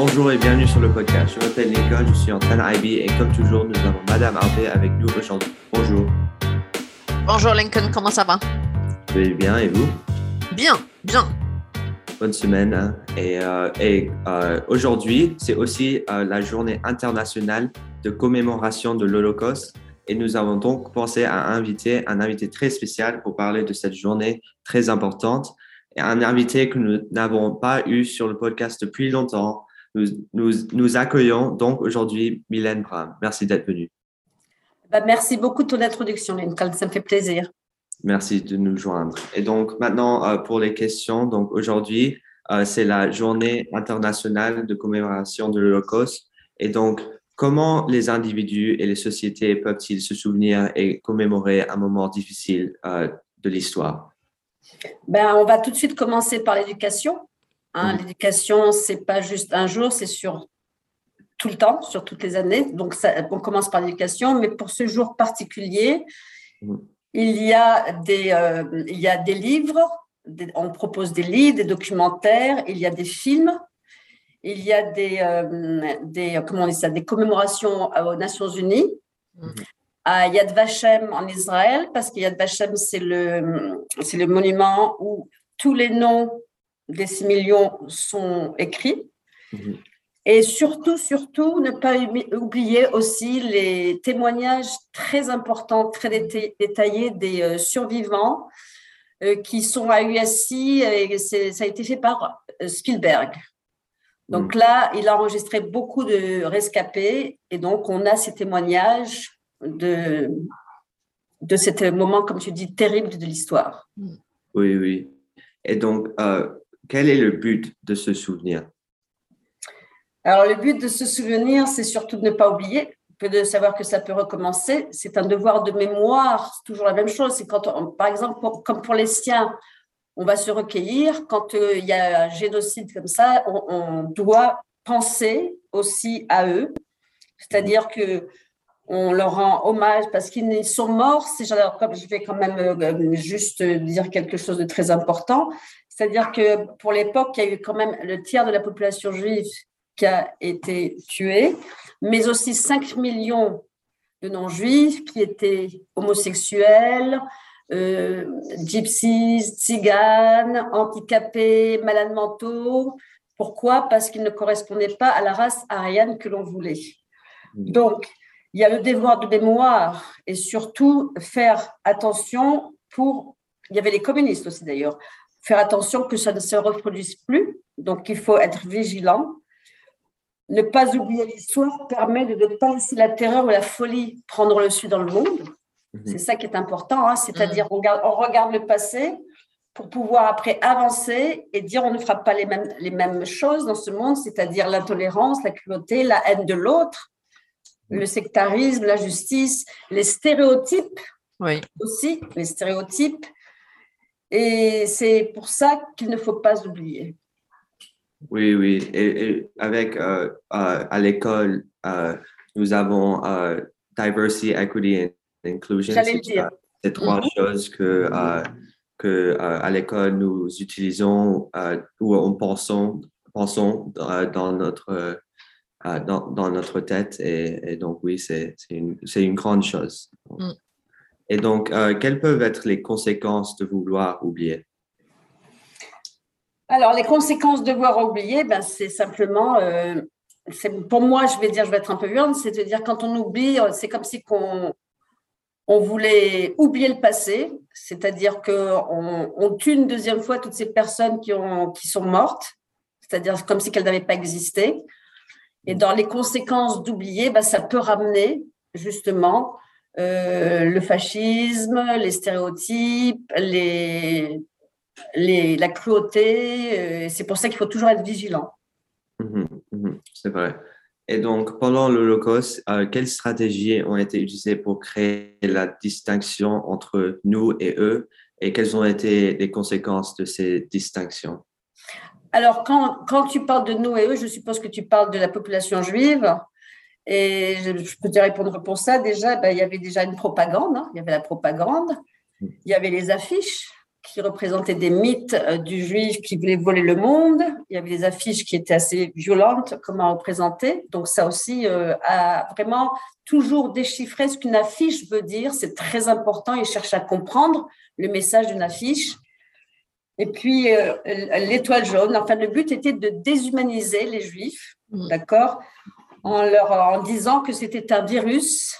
Bonjour et bienvenue sur le podcast. Je m'appelle Lincoln, je suis en train IB et comme toujours, nous avons Madame Harvey avec nous aujourd'hui. Bonjour. Bonjour Lincoln, comment ça va? Je vais bien et vous? Bien, bien. Bonne semaine. hein. Et, euh, et, euh, aujourd'hui, c'est aussi euh, la journée internationale de commémoration de l'Holocauste. Et nous avons donc pensé à inviter un invité très spécial pour parler de cette journée très importante. Et un invité que nous n'avons pas eu sur le podcast depuis longtemps. Nous, nous, nous accueillons donc aujourd'hui Mylène Bram. Merci d'être venue. Bah, merci beaucoup de ton introduction, Lincoln. Ça me fait plaisir. Merci de nous joindre. Et donc maintenant, euh, pour les questions, donc aujourd'hui, euh, c'est la journée internationale de commémoration de l'Holocauste. Et donc, comment les individus et les sociétés peuvent-ils se souvenir et commémorer un moment difficile euh, de l'histoire? Ben, on va tout de suite commencer par l'éducation. Hein, Mhm. L'éducation, c'est pas juste un jour, c'est sur tout le temps, sur toutes les années. Donc, ça, on commence par l'éducation, mais pour ce jour particulier, Mhm. il, y a des, euh, il y a des livres, des- on propose des livres, des documentaires, il y a des films, il y a des, euh, des, comment on dit ça, des commémorations aux Nations Unies. À Yad Vashem en Israël, parce que Yad Vashem, c'est le, c'est le monument où tous les noms des 6 millions sont écrits. Mhm. Et surtout, surtout, ne pas oubli- oublier aussi les témoignages très importants, très déta- détaillés des euh, survivants euh, qui sont à USC et ça a été fait par euh, Spielberg. Donc là, il a enregistré beaucoup de rescapés et donc on a ces témoignages de, de cet moment, comme tu dis, terrible de l'histoire. Oui, oui. Et donc, euh, quel est le but de se souvenir? Alors, le but de se souvenir, c'est surtout de ne pas oublier, de savoir que ça peut recommencer. C'est un devoir de mémoire, c'est toujours la même chose. C'est quand, on- par exemple, comme pour les siens, on va se recueillir. Quand euh, il y a un génocide comme ça, on, doit penser aussi à eux. C'est-à-dire que on leur rend hommage parce qu'ils sont morts. Comme je vais quand même euh, juste dire quelque chose de très important. C'est-à-dire que pour l'époque, il y a eu quand même le tiers de la population juive qui a été tué, mais aussi 5 millions de non-juifs qui étaient homosexuels, euh, gypsies, tziganes, handicapés, malades mentaux. Pourquoi? Parce qu'ils ne correspondaient pas à la race aryenne que l'on voulait. Donc, il y a le devoir de mémoire et surtout faire attention pour. Il y avait les communistes aussi d'ailleurs. Faire attention que ça ne se reproduise plus. Donc, il faut être vigilant. Ne pas oublier l'histoire permet de ne pas laisser la terreur ou la folie prendre le dessus dans le monde. Mhm. C'est ça qui est important. hein. C'est-à-dire, on, garde- on regarde le passé pour pouvoir après avancer et dire on ne fera pas les mêmes, les mêmes choses dans ce monde, c'est-à-dire l'intolérance, la cruauté, la haine de l'autre, le sectarisme, la justice, les stéréotypes Oui. aussi, les stéréotypes. Et c'est pour ça qu'il ne faut pas oublier. Oui, oui. Et, et avec, euh, euh, à l'école, euh, nous avons euh, diversity, equity and inclusion. J'allais C'est, dire. C'est trois choses que, euh, que euh, à l'école nous utilisons euh, ou on pensons, pensons euh, dans notre euh, dans, dans notre tête et, et donc oui c'est c'est une c'est une grande chose. Mm. Et donc euh, quelles peuvent être les conséquences de vouloir oublier? Alors, les conséquences de voir oublier, ben, c'est simplement, euh, pour moi, je vais dire, je vais être un peu violente, c'est de dire quand on oublie, euh, c'est comme si qu'on, on voulait oublier le passé, c'est-à-dire qu'on on tue une deuxième fois toutes ces personnes qui, ont, qui sont mortes, c'est-à-dire comme si qu'elles n'avaient pas existé. Et dans les conséquences d'oublier, ben, ça peut ramener justement euh, le fascisme, les stéréotypes, les, les, la cruauté. euh, c'est pour ça qu'il faut toujours être vigilant. Mhm, mhm, c'est vrai. Et donc, pendant l'Holocauste, euh, quelles stratégies ont été utilisées pour créer la distinction entre nous et eux et quelles ont été les conséquences de ces distinctions? Alors, quand, quand tu parles de nous et eux, je suppose que tu parles de la population juive. Et je, je peux te répondre pour ça. Déjà, ben, il y avait déjà une propagande. hein. Il y avait la propagande. Il y avait les affiches qui représentaient des mythes euh, du juif qui voulait voler le monde. Il y avait des affiches qui étaient assez violentes, comment représenter. Donc ça aussi euh, a vraiment toujours déchiffré ce qu'une affiche veut dire. C'est très important. Il cherche à comprendre le message d'une affiche. Et puis euh, l'étoile jaune. Enfin, le but était de déshumaniser les juifs, Mm. d'accord, en leur en disant que c'était un virus,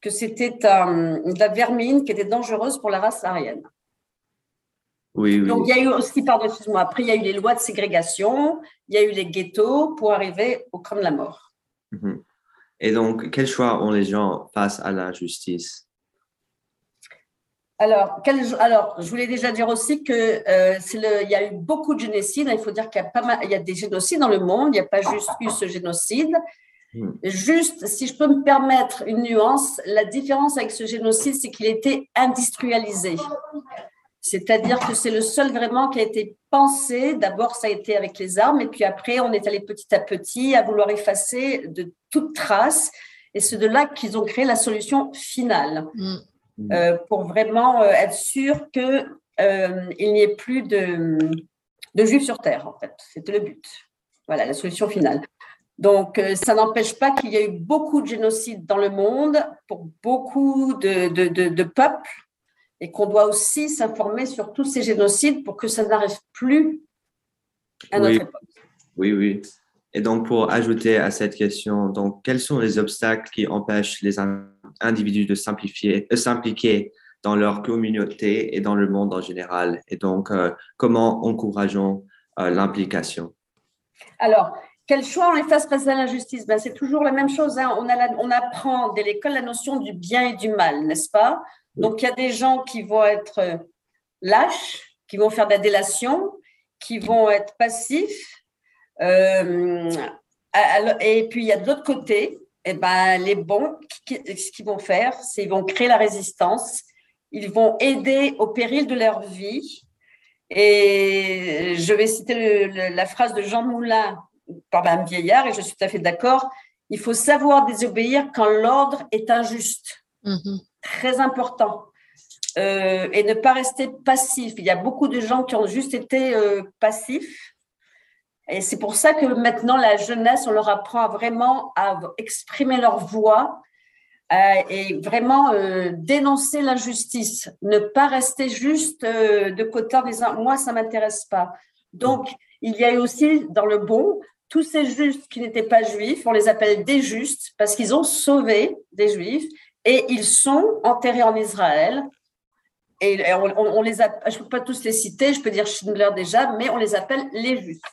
que c'était un- de la vermine qui était dangereuse pour la race aryenne. Oui, oui. Donc, il y a eu aussi, pardon, excuse-moi, après, il y a eu les lois de ségrégation, il y a eu les ghettos pour arriver au camp de la mort. Mhm. Et donc, quel choix ont les gens face à la justice? Alors, quel- alors, je voulais déjà dire aussi que euh, c'est le, il y a eu beaucoup de génocides. Il faut dire qu'il y a pas mal, il y a des génocides dans le monde. Il n'y a pas juste eu ce génocide. Hmm. Juste, si je peux me permettre une nuance, la différence avec ce génocide, c'est qu'il était industrialisé. C'est-à-dire que c'est le seul vraiment qui a été pensé. D'abord, ça a été avec les armes, et puis après, on est allé petit à petit à vouloir effacer de toute trace. Et c'est de là qu'ils ont créé la solution finale Mm. euh, pour vraiment euh, être sûr que euh, n'y ait plus de, de juifs sur terre. En fait, c'était le but. Voilà la solution finale. Donc, euh, ça n'empêche pas qu'il y a eu beaucoup de génocides dans le monde pour beaucoup de, de, de- de peuples et qu'on doit aussi s'informer sur tous ces génocides pour que ça n'arrive plus à notre Oui. époque. Oui, oui. Et donc, pour ajouter à cette question, donc, quels sont les obstacles qui empêchent les in- individus de euh, s'impliquer dans leur communauté et dans le monde en général? Et donc, euh, comment encourageons euh, l'implication? Alors, quel choix on les fasse face à l'injustice ben, C'est toujours la même chose. hein. On, a la- on apprend dès l'école la notion du bien et du mal, n'est-ce pas? Donc, il y a des gens qui vont être euh, lâches, qui vont faire de la délation, qui vont être passifs. euh, et puis, il y a de l'autre côté, eh ben, les bons, ce qu'ils vont faire, c'est qu'ils vont créer la résistance, ils vont aider au péril de leur vie. Et je vais citer le- le- la phrase de Jean Moulin par un vieillard, et je suis tout à fait d'accord. Il faut savoir désobéir quand l'ordre est injuste. Mhm. Très important. Euh, et ne pas rester passif. Il y a beaucoup de gens qui ont juste été euh, passifs. Et c'est pour ça que maintenant, la jeunesse, on leur apprend à vraiment à exprimer leur voix euh, et vraiment dénoncer l'injustice. Ne pas rester juste de côté en disant moi, ça ne m'intéresse pas. Donc, il y a aussi dans le bon tous ces justes qui n'étaient pas juifs, on les appelle des justes parce qu'ils ont sauvé des juifs et ils sont enterrés en Israël. Et on, on- on les a, je ne peux pas tous les citer, je peux dire Schindler déjà, mais on les appelle les justes.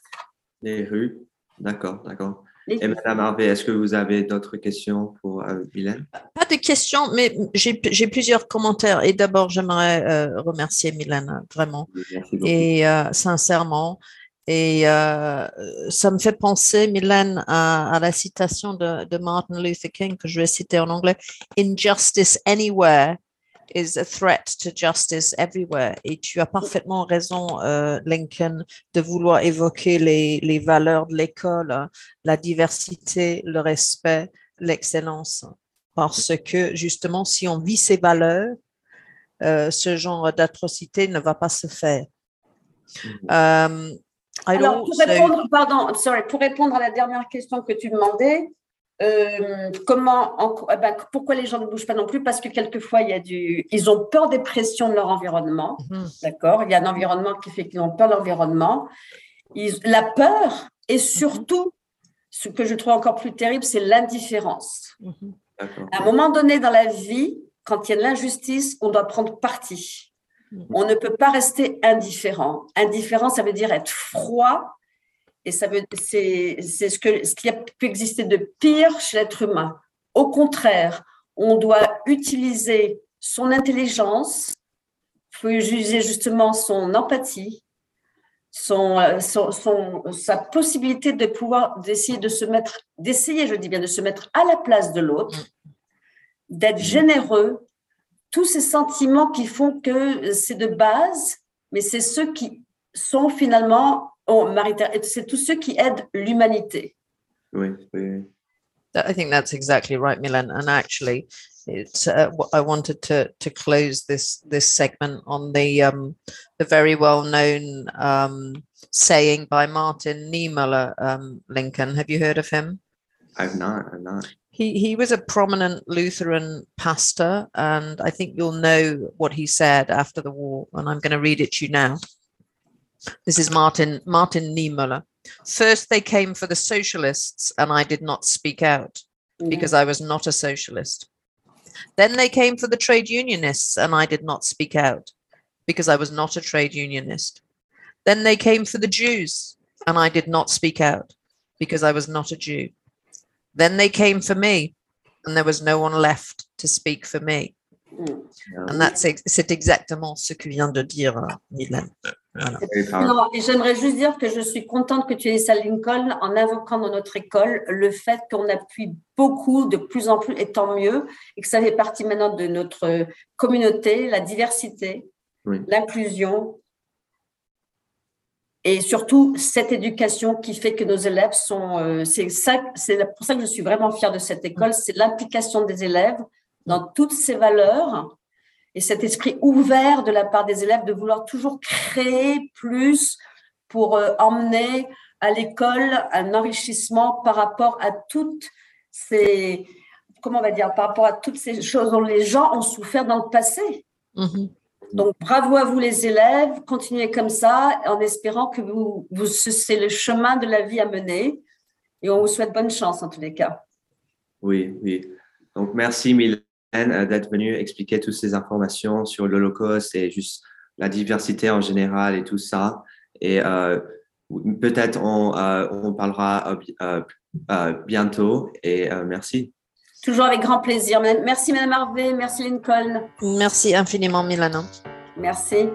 Les rues? D'accord, d'accord. Et Madame Harvey, est-ce que vous avez d'autres questions pour euh, Mylène? Pas de questions, mais j'ai j'ai plusieurs commentaires. Et d'abord, j'aimerais euh, remercier Mylène, vraiment. Merci beaucoup. et euh, sincèrement. Et euh, ça me fait penser, Mylène, à, à la citation de, de Martin Luther King que je vais citer en anglais. Injustice anywhere is a threat to justice everywhere. Et tu as parfaitement raison, euh, Lincoln, de vouloir évoquer les, les valeurs de l'école, hein, la diversité, le respect, l'excellence. Parce que justement, si on vit ces valeurs, euh, ce genre d'atrocité ne va pas se faire. Um, Alors, pour répondre, pardon, sorry, pour répondre à la dernière question que tu demandais, euh, comment, en- eh ben, pourquoi les gens ne bougent pas non plus? Parce que quelquefois, il y a du, ils ont peur des pressions de leur environnement. Mhm. D'accord? Il y a un environnement qui fait qu'ils ont peur de l'environnement. La peur et surtout, ce que je trouve encore plus terrible, c'est l'indifférence. Mhm. D'accord. À un moment donné dans la vie, quand il y a de l'injustice, on doit prendre parti. On ne peut pas rester indifférent. Indifférent, ça veut dire être froid, et ça veut, c'est, c'est ce que, ce qui a pu exister de pire chez l'être humain. Au contraire, on doit utiliser son intelligence, faut utiliser justement son empathie, son, son, son- sa possibilité de pouvoir d'essayer de se mettre, d'essayer, je dis bien, de se mettre à la place de l'autre, d'être généreux, tous ces sentiments qui font que c'est de base, mais c'est ceux qui sont finalement, oh, Marita, c'est tous ceux qui aident l'humanité. Oui, oui, oui. I think that's exactly right, Milan. And actually, it's uh, I wanted to to close this this segment on the um the very well known um saying by Martin Niemöller, um, Lincoln. Have you heard of him? I've not. I've not. He he was a prominent Lutheran pastor, and I think you'll know what he said after the war. And I'm going to read it to you now. This is Martin Martin Niemöller. First, they came for the socialists, and I did not speak out mm. because I was not a socialist. Then they came for the trade unionists, and I did not speak out because I was not a trade unionist. Then they came for the Jews, and I did not speak out because I was not a Jew. Then they came for me, and there was no one left to speak for me. Yeah, And that's ex- c'est exactement ce que vient de dire euh, Mylène. powerful. Non, et j'aimerais juste dire que je suis contente que tu aies ça, Lincoln, en invoquant dans notre école le fait qu'on appuie beaucoup, de plus en plus, et tant mieux, et que ça fait partie maintenant de notre communauté, la diversité, Oui. l'inclusion, et surtout cette éducation qui fait que nos élèves sont. euh, c'est ça, c'est pour ça que je suis vraiment fière de cette école, c'est l'implication des élèves dans toutes ces valeurs et cet esprit ouvert de la part des élèves de vouloir toujours créer plus pour euh, emmener à l'école un enrichissement par rapport à toutes ces comment on va dire par rapport à toutes ces choses dont les gens ont souffert dans le passé. Mhm. Donc bravo à vous les élèves, continuez comme ça en espérant que vous, vous c'est le chemin de la vie à mener et on vous souhaite bonne chance en tous les cas. Oui, oui. Donc, merci Mylène euh, d'être venue expliquer toutes ces informations sur l'Holocauste et juste la diversité en général et tout ça. Et euh, peut-être on, euh, parlera bi- bientôt. Et merci. Toujours avec grand plaisir. Merci Madame Harvey, merci Lincoln, Merci infiniment, Mylène. merci.